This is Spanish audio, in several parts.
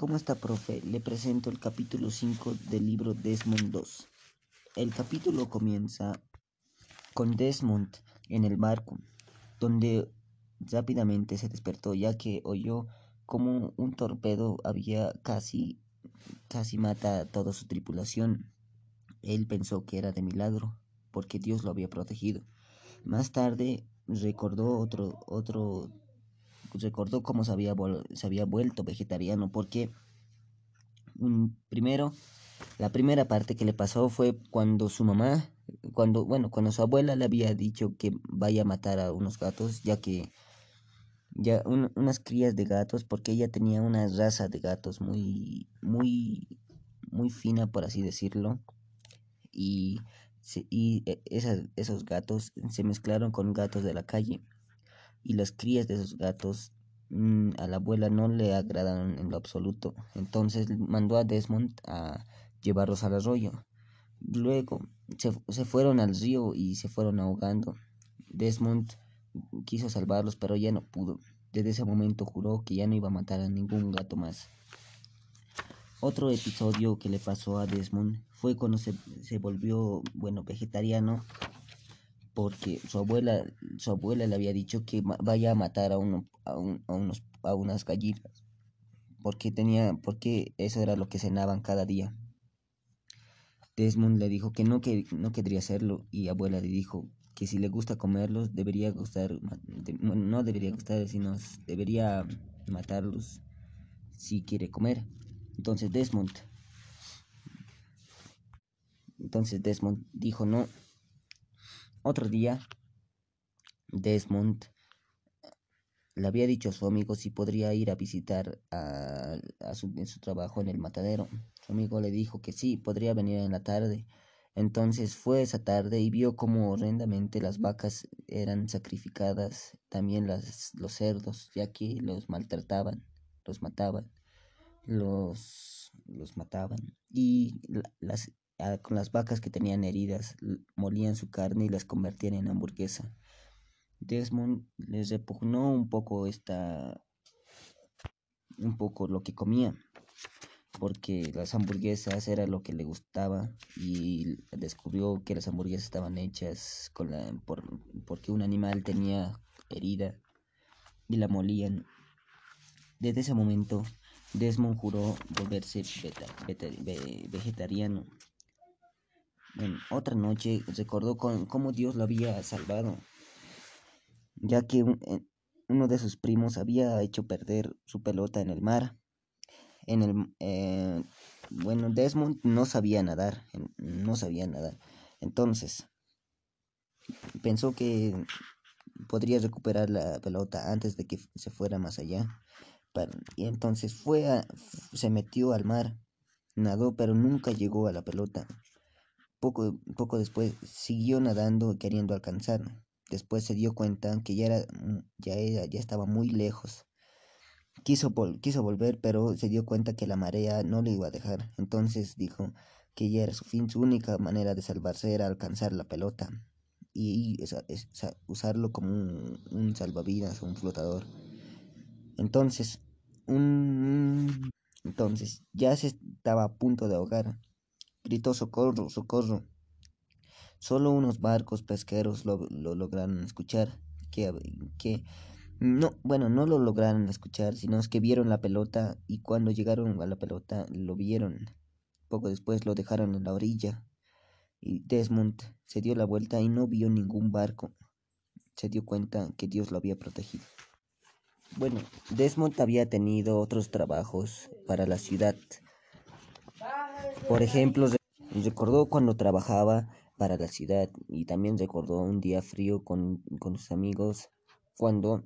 ¿Cómo está, profe? Le presento el capítulo 5 del libro Desmond 2. El capítulo comienza con Desmond en el barco, donde rápidamente se despertó ya que oyó como un torpedo había casi casi mata a toda su tripulación. Él pensó que era de milagro, porque Dios lo había protegido. Más tarde recordó otro otro recordó cómo se había, se había vuelto vegetariano, porque primero, la primera parte que le pasó fue cuando su mamá, cuando, bueno, cuando su abuela le había dicho que vaya a matar a unos gatos, ya que ya unas crías de gatos, porque ella tenía una raza de gatos muy, muy, muy fina, por así decirlo, y, y e, esas, esos gatos se mezclaron con gatos de la calle y las crías de esos gatos mm, a la abuela no le agradaron en lo absoluto. Entonces mandó a Desmond a llevarlos al arroyo. Luego se, se fueron al río y se fueron ahogando. Desmond quiso salvarlos, pero ya no pudo. Desde ese momento juró que ya no iba a matar a ningún gato más. Otro episodio que le pasó a Desmond fue cuando se, se volvió, bueno, vegetariano porque su abuela, su abuela le había dicho que vaya a matar a, uno, a, unos, a unas gallinas, porque tenía, porque eso era lo que cenaban cada día. Desmond le dijo que no, que no querría hacerlo y abuela le dijo que si le gusta comerlos debería gustar, no debería gustar, sino debería matarlos si quiere comer. Entonces Desmond, entonces Desmond dijo no, otro día, Desmond le había dicho a su amigo si podría ir a visitar a, su, en su trabajo en el matadero. Su amigo le dijo que sí, podría venir en la tarde. Entonces fue esa tarde y vio cómo horrendamente las vacas eran sacrificadas, también las, los cerdos, ya que los maltrataban, los mataban, los, los mataban. Y las, con las vacas que tenían heridas, molían su carne y las convertían en hamburguesa. Desmond les repugnó un poco esta un poco lo que comía porque las hamburguesas era lo que le gustaba y descubrió que las hamburguesas estaban hechas con la, por, porque un animal tenía herida y la molían. Desde ese momento, Desmond juró volverse vegetariano en otra noche recordó con, cómo Dios lo había salvado, ya que uno de sus primos había hecho perder su pelota en el mar. En el, eh, bueno, Desmond no sabía nadar, no sabía nadar. Entonces, pensó que podría recuperar la pelota antes de que se fuera más allá. y entonces fue a, se metió al mar, nadó, pero nunca llegó a la pelota. Poco, poco después siguió nadando queriendo alcanzar. Después se dio cuenta que ya era, ya era, ya estaba muy lejos. Quiso, quiso volver, pero se dio cuenta que la marea no le iba a dejar. Entonces dijo que ya era su fin, su única manera de salvarse era alcanzar la pelota y, usarlo como un, un salvavidas o un flotador. Entonces, un, entonces ya se estaba a punto de ahogar Gritó socorro, socorro. Solo unos barcos pesqueros lo, lograron escuchar. Que, que no, bueno, no lo lograron escuchar, sino que vieron la pelota y cuando llegaron a la pelota lo vieron. Poco después lo dejaron en la orilla y Desmond se dio la vuelta y no vio ningún barco. Se dio cuenta que Dios lo había protegido. Bueno, Desmond había tenido otros trabajos para la ciudad por ejemplo, recordó cuando trabajaba para la ciudad y también recordó un día frío con, sus amigos cuando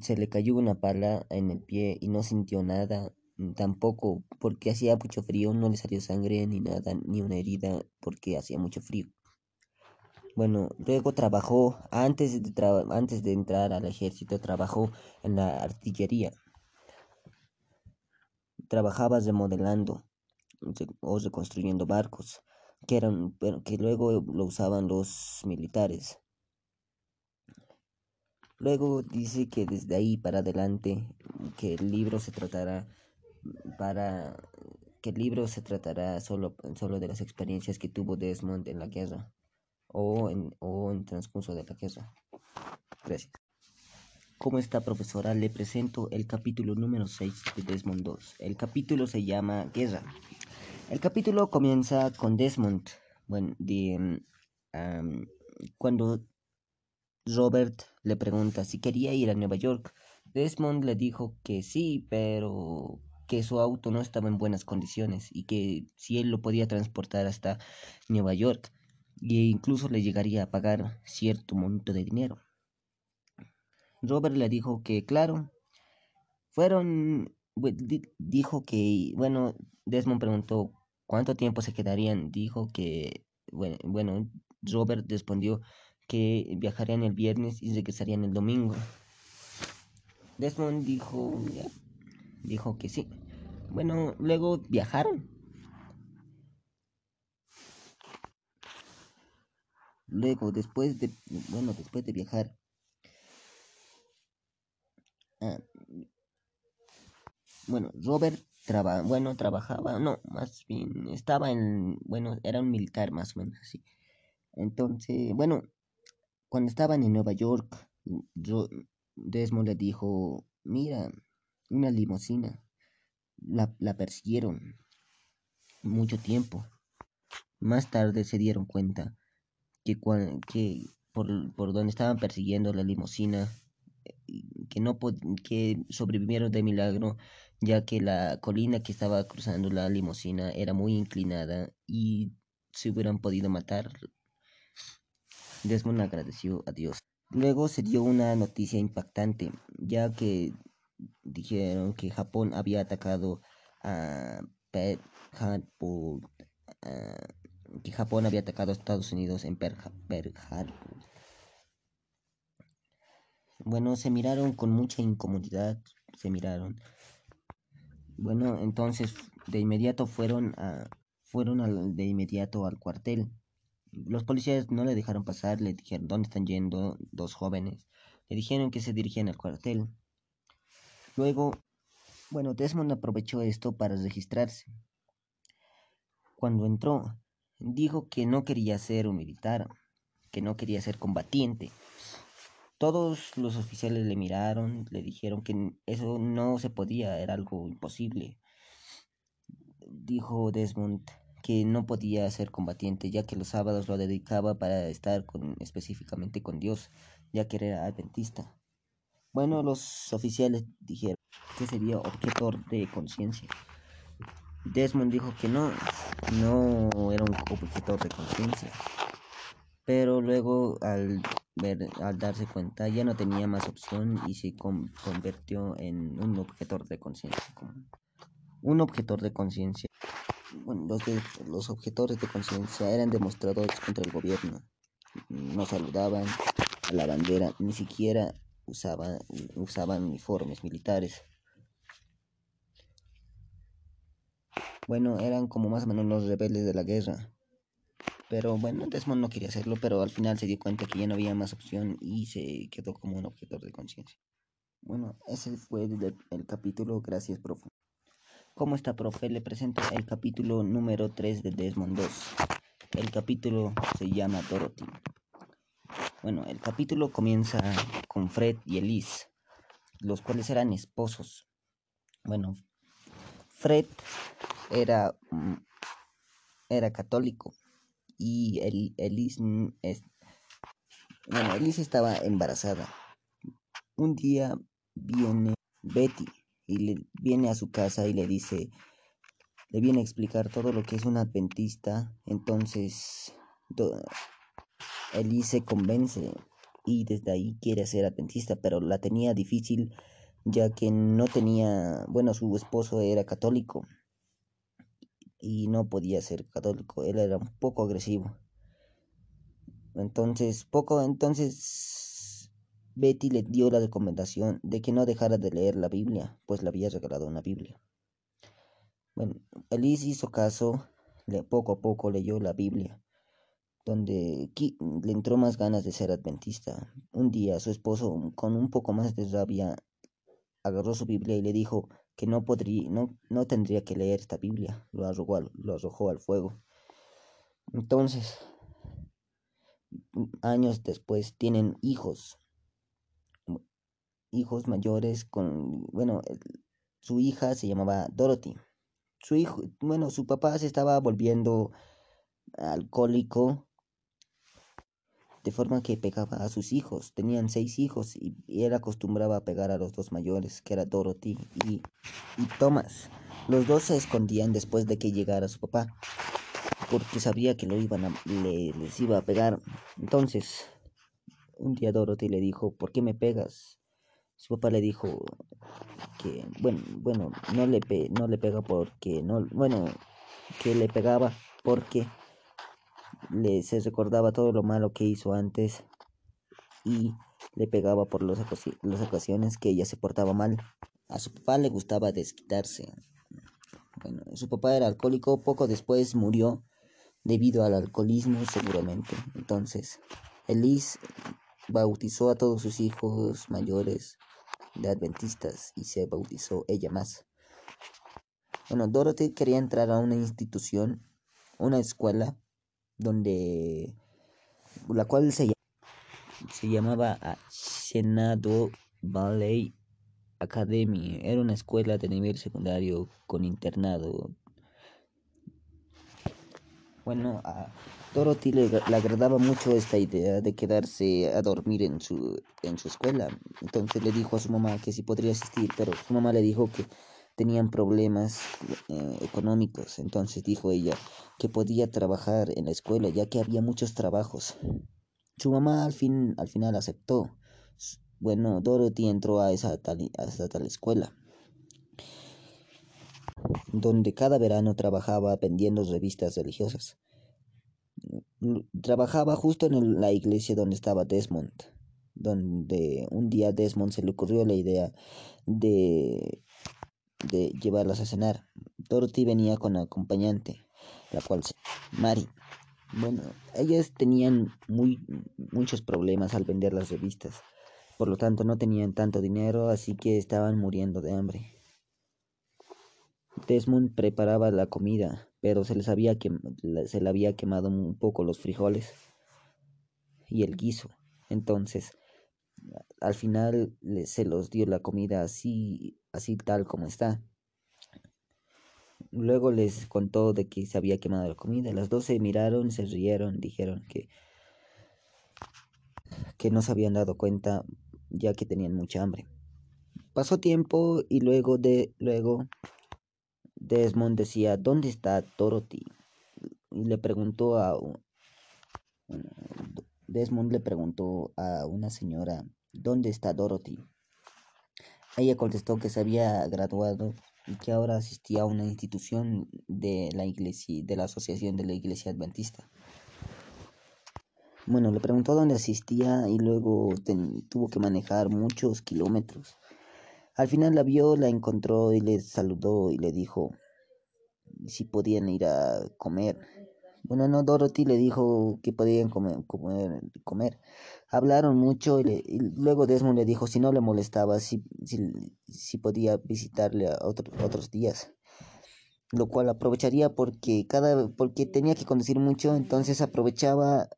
se le cayó una pala en el pie y no sintió nada, tampoco porque hacía mucho frío, no le salió sangre ni nada, ni una herida porque hacía mucho frío. Bueno, luego trabajó, antes de, antes de entrar al ejército, trabajó en la artillería trabajaba remodelando o reconstruyendo barcos que eran que luego lo usaban los militares. Luego dice que desde ahí para adelante que el libro se tratará para que el libro se tratará solo, solo de las experiencias que tuvo Desmond en la guerra o en, o en transcurso de la guerra. Gracias. ¿Cómo está, profesora? Le presento el capítulo número 6 de Desmond 2. El capítulo se llama Guerra. El capítulo comienza con Desmond, bueno, de, cuando Robert le pregunta si quería ir a Nueva York. Desmond le dijo que sí, pero que su auto no estaba en buenas condiciones y que si él lo podía transportar hasta Nueva York e incluso le llegaría a pagar cierto monto de dinero. Robert le dijo que claro, fueron, dijo que, bueno, Desmond preguntó cuánto tiempo se quedarían, dijo que, bueno, Robert respondió que viajarían el viernes y regresarían el domingo. Desmond dijo, dijo que sí. Bueno, luego viajaron. Luego, después de, bueno, después de viajar, ah, bueno, Robert bueno, trabajaba, no, más bien, estaba en, bueno, era un militar más o menos así. Entonces, bueno, cuando estaban en Nueva York, yo, Desmond le dijo, mira, una limusina. La, la persiguieron mucho tiempo. Más tarde se dieron cuenta que, que por, por donde estaban persiguiendo la limusina, que no que sobrevivieron de milagro, ya que la colina que estaba cruzando la limusina era muy inclinada y se hubieran podido matar. Desmond agradeció a Dios. Luego se dio una noticia impactante, ya que dijeron que Japón había atacado a Pearl Harbor, que Japón había atacado a Estados Unidos en Pearl Harbor. Bueno, se miraron con mucha incomodidad, se miraron. Bueno, entonces de inmediato fueron a, fueron de inmediato al cuartel. Los policías no le dejaron pasar, le dijeron dónde están yendo dos jóvenes. Le dijeron que se dirigían al cuartel. Luego, bueno, Desmond aprovechó esto para registrarse. Cuando entró, dijo que no quería ser un militar, que no quería ser combatiente. Todos los oficiales le miraron, le dijeron que eso no se podía, era algo imposible. Dijo Desmond que no podía ser combatiente, ya que los sábados lo dedicaba para estar con, específicamente con Dios, ya que era adventista. Bueno, los oficiales dijeron que sería objetor de conciencia. Desmond dijo que no, no era un objetor de conciencia. Pero luego al ver, al darse cuenta, ya no tenía más opción y se convirtió en un objetor de conciencia. Un objetor de conciencia. Bueno, los, los objetores de conciencia eran demostradores contra el gobierno. No saludaban a la bandera, ni siquiera usaban, usaban uniformes militares. Bueno, eran como más o menos los rebeldes de la guerra. Pero bueno, Desmond no quería hacerlo, pero al final se dio cuenta que ya no había más opción y se quedó como un objetor de conciencia. Bueno, ese fue el, capítulo. Gracias, profe. ¿Cómo está, profe? Le presento el capítulo número 3 de Desmond 2. El capítulo se llama Dorothy. Bueno, el capítulo comienza con Fred y Elise, los cuales eran esposos. Bueno, Fred era, mm, era católico y el, Elise, es, bueno, Elise estaba embarazada. Un día viene Betty y le viene a su casa y le dice, le viene a explicar todo lo que es un adventista. Entonces, Elise se convence y desde ahí quiere ser adventista, pero la tenía difícil ya que no tenía, bueno, su esposo era católico y no podía ser católico, él era un poco agresivo. Entonces, poco entonces Betty le dio la recomendación de que no dejara de leer la Biblia, pues le había regalado una Biblia. Bueno, Elise hizo caso, le, poco a poco leyó la Biblia donde le entró más ganas de ser adventista. Un día su esposo, con un poco más de rabia, agarró su Biblia y le dijo que no, podría, no, no tendría que leer esta Biblia. Lo arrojó, al, lo arrojó al fuego. Entonces, años después, tienen hijos. Hijos mayores con, bueno, su hija se llamaba Dorothy. Su hijo, bueno, su papá se estaba volviendo alcohólico de forma que pegaba a sus hijos. Tenían seis hijos y, él acostumbraba a pegar a los dos mayores, que era Dorothy y, y Thomas. Los dos se escondían después de que llegara su papá, porque sabía que lo iban a, le, les iba a pegar. Entonces, un día Dorothy le dijo, ¿por qué me pegas? Su papá le dijo que, bueno, bueno, no le, pe no le pega porque, no, bueno, que le pegaba porque le se recordaba todo lo malo que hizo antes y le pegaba por las ocasiones que ella se portaba mal. A su papá le gustaba desquitarse. Bueno, su papá era alcohólico, poco después murió debido al alcoholismo seguramente. Entonces, Elise bautizó a todos sus hijos mayores de adventistas y se bautizó ella más. Bueno, Dorothy quería entrar a una institución, una escuela donde la cual se, se llamaba Senado Valley Academy. Era una escuela de nivel secundario con internado. Bueno, a Dorothy le, le, agradaba mucho esta idea de quedarse a dormir en su, en su escuela. Entonces le dijo a su mamá que sí podría asistir, pero su mamá le dijo que tenían problemas eh, económicos. Entonces dijo ella que podía trabajar en la escuela ya que había muchos trabajos. Su mamá al fin al final aceptó. Bueno, Dorothy entró a esa tal, a esa tal escuela donde cada verano trabajaba vendiendo revistas religiosas. Trabajaba justo en la iglesia donde estaba Desmond, donde un día Desmond se le ocurrió la idea de de llevarlas a cenar. Dorothy venía con acompañante, la cual se Mari. Bueno, ellas tenían muy muchos problemas al vender las revistas. Por lo tanto, no tenían tanto dinero, así que estaban muriendo de hambre. Desmond preparaba la comida, pero se les había se le había quemado un poco los frijoles y el guiso. Entonces, al final se los dio la comida así así tal como está. Luego les contó de que se había quemado la comida. Las dos se miraron, se rieron, dijeron que que no se habían dado cuenta ya que tenían mucha hambre. Pasó tiempo y luego de luego Desmond decía, "¿Dónde está Dorothy?" Y le preguntó a Desmond le preguntó a una señora, "¿Dónde está Dorothy?" Ella contestó que se había graduado y que ahora asistía a una institución de la iglesia, de la Asociación de la Iglesia Adventista. Bueno, le preguntó dónde asistía y luego tuvo que manejar muchos kilómetros. Al final la vio, la encontró y le saludó y le dijo si podían ir a comer. Bueno, no, Dorothy le dijo que podían comer, comer. Hablaron mucho y, luego Desmond le dijo si no le molestaba, si, si, podía visitarle a otros días. Lo cual aprovecharía porque cada porque tenía que conducir mucho, entonces aprovechaba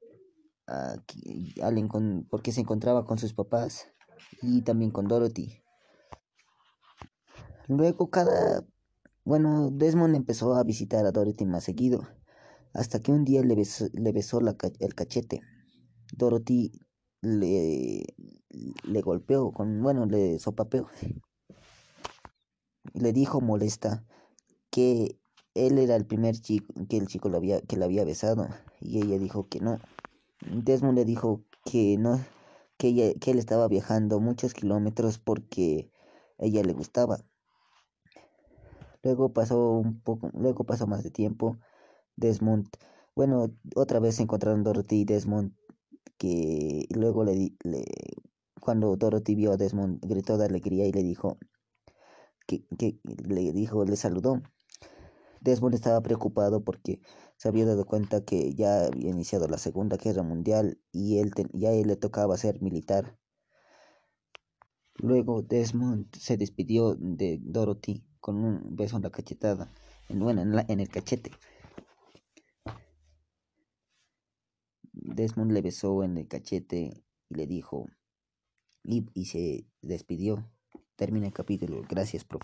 porque se encontraba con sus papás y también con Dorothy. Luego cada bueno, Desmond empezó a visitar a Dorothy más seguido, hasta que un día le besó, le besó el cachete. Dorothy le, le golpeó con, bueno, le sopapeó. Le dijo molesta que él era el primer chico, que el chico lo había, que la había besado. Y ella dijo que no. Desmond le dijo que no, que, ella, que él estaba viajando muchos kilómetros porque ella le gustaba. Luego pasó un poco, luego pasó más de tiempo. Desmond, bueno, otra vez encontraron Dorothy y Desmond que luego le, le cuando Dorothy vio a Desmond gritó de alegría y le dijo que, que le dijo, le saludó. Desmond estaba preocupado porque se había dado cuenta que ya había iniciado la Segunda Guerra Mundial y él ya él le tocaba ser militar. Luego Desmond se despidió de Dorothy con un beso en la cachetada, en, bueno, en, la- en el cachete. Desmond le besó en el cachete y le dijo y, se despidió. Termina el capítulo. Gracias, profe.